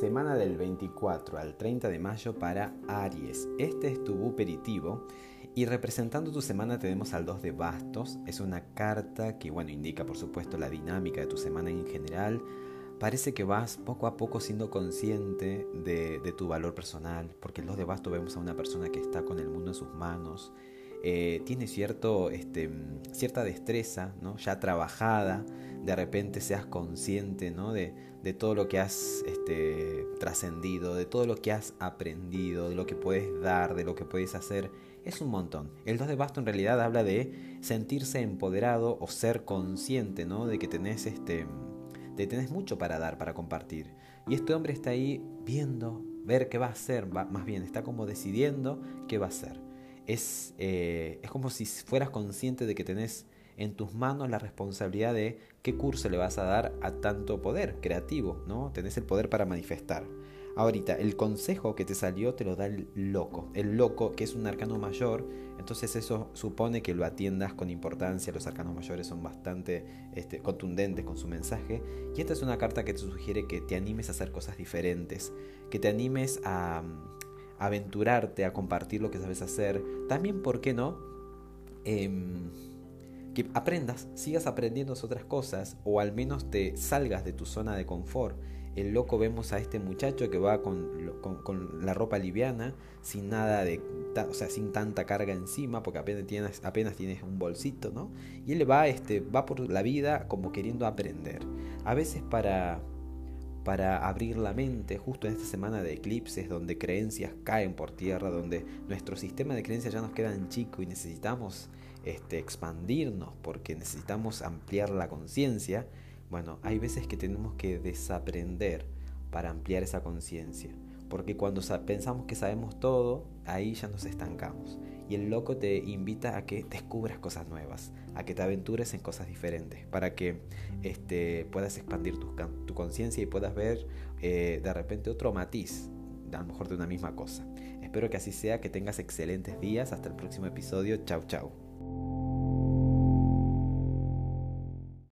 semana del 24 al 30 de mayo para Aries. Este es tu buperitivo y representando tu semana tenemos al 2 de bastos. Es una carta que bueno indica por supuesto la dinámica de tu semana en general. Parece que vas poco a poco siendo consciente de, de tu valor personal, porque el 2 de bastos vemos a una persona que está con el mundo en sus manos, eh, tiene cierto, este, cierta destreza, ¿no? ya trabajada, de repente seas consciente ¿no? de, de todo lo que has este, trascendido, de todo lo que has aprendido, de lo que puedes dar, de lo que puedes hacer. Es un montón. El 2 de basto en realidad habla de sentirse empoderado o ser consciente ¿no? de que tenés, este, de tenés mucho para dar, para compartir. Y este hombre está ahí viendo, ver qué va a hacer, más bien está como decidiendo qué va a hacer es, eh, es como si fueras consciente de que tenés en tus manos la responsabilidad de qué curso le vas a dar a tanto poder creativo, ¿no? Tenés el poder para manifestar. Ahorita, el consejo que te salió te lo da el loco. El loco, que es un arcano mayor, entonces eso supone que lo atiendas con importancia. Los arcanos mayores son bastante este, contundentes con su mensaje. Y esta es una carta que te sugiere que te animes a hacer cosas diferentes, que te animes a, aventurarte a compartir lo que sabes hacer. También, ¿por qué no? Em, que aprendas, sigas aprendiendo otras cosas o al menos te salgas de tu zona de confort. El loco vemos a este muchacho que va con, con, la ropa liviana, sin nada de, o sea, sin tanta carga encima, porque apenas tienes, apenas tienes un bolsito, ¿no? Y él va, este, va por la vida como queriendo aprender. A veces para, para abrir la mente justo en esta semana de eclipses donde creencias caen por tierra, donde nuestro sistema de creencias ya nos queda en chico y necesitamos este, expandirnos porque necesitamos ampliar la conciencia, bueno, hay veces que tenemos que desaprender para ampliar esa conciencia. Porque cuando pensamos que sabemos todo, ahí ya nos estancamos. Y el loco te invita a que descubras cosas nuevas, a que te aventures en cosas diferentes, para que este, puedas expandir tu, conciencia y puedas ver eh, de repente otro matiz, a lo mejor de una misma cosa. Espero que así sea, que tengas excelentes días. Hasta el próximo episodio. Chau, chau.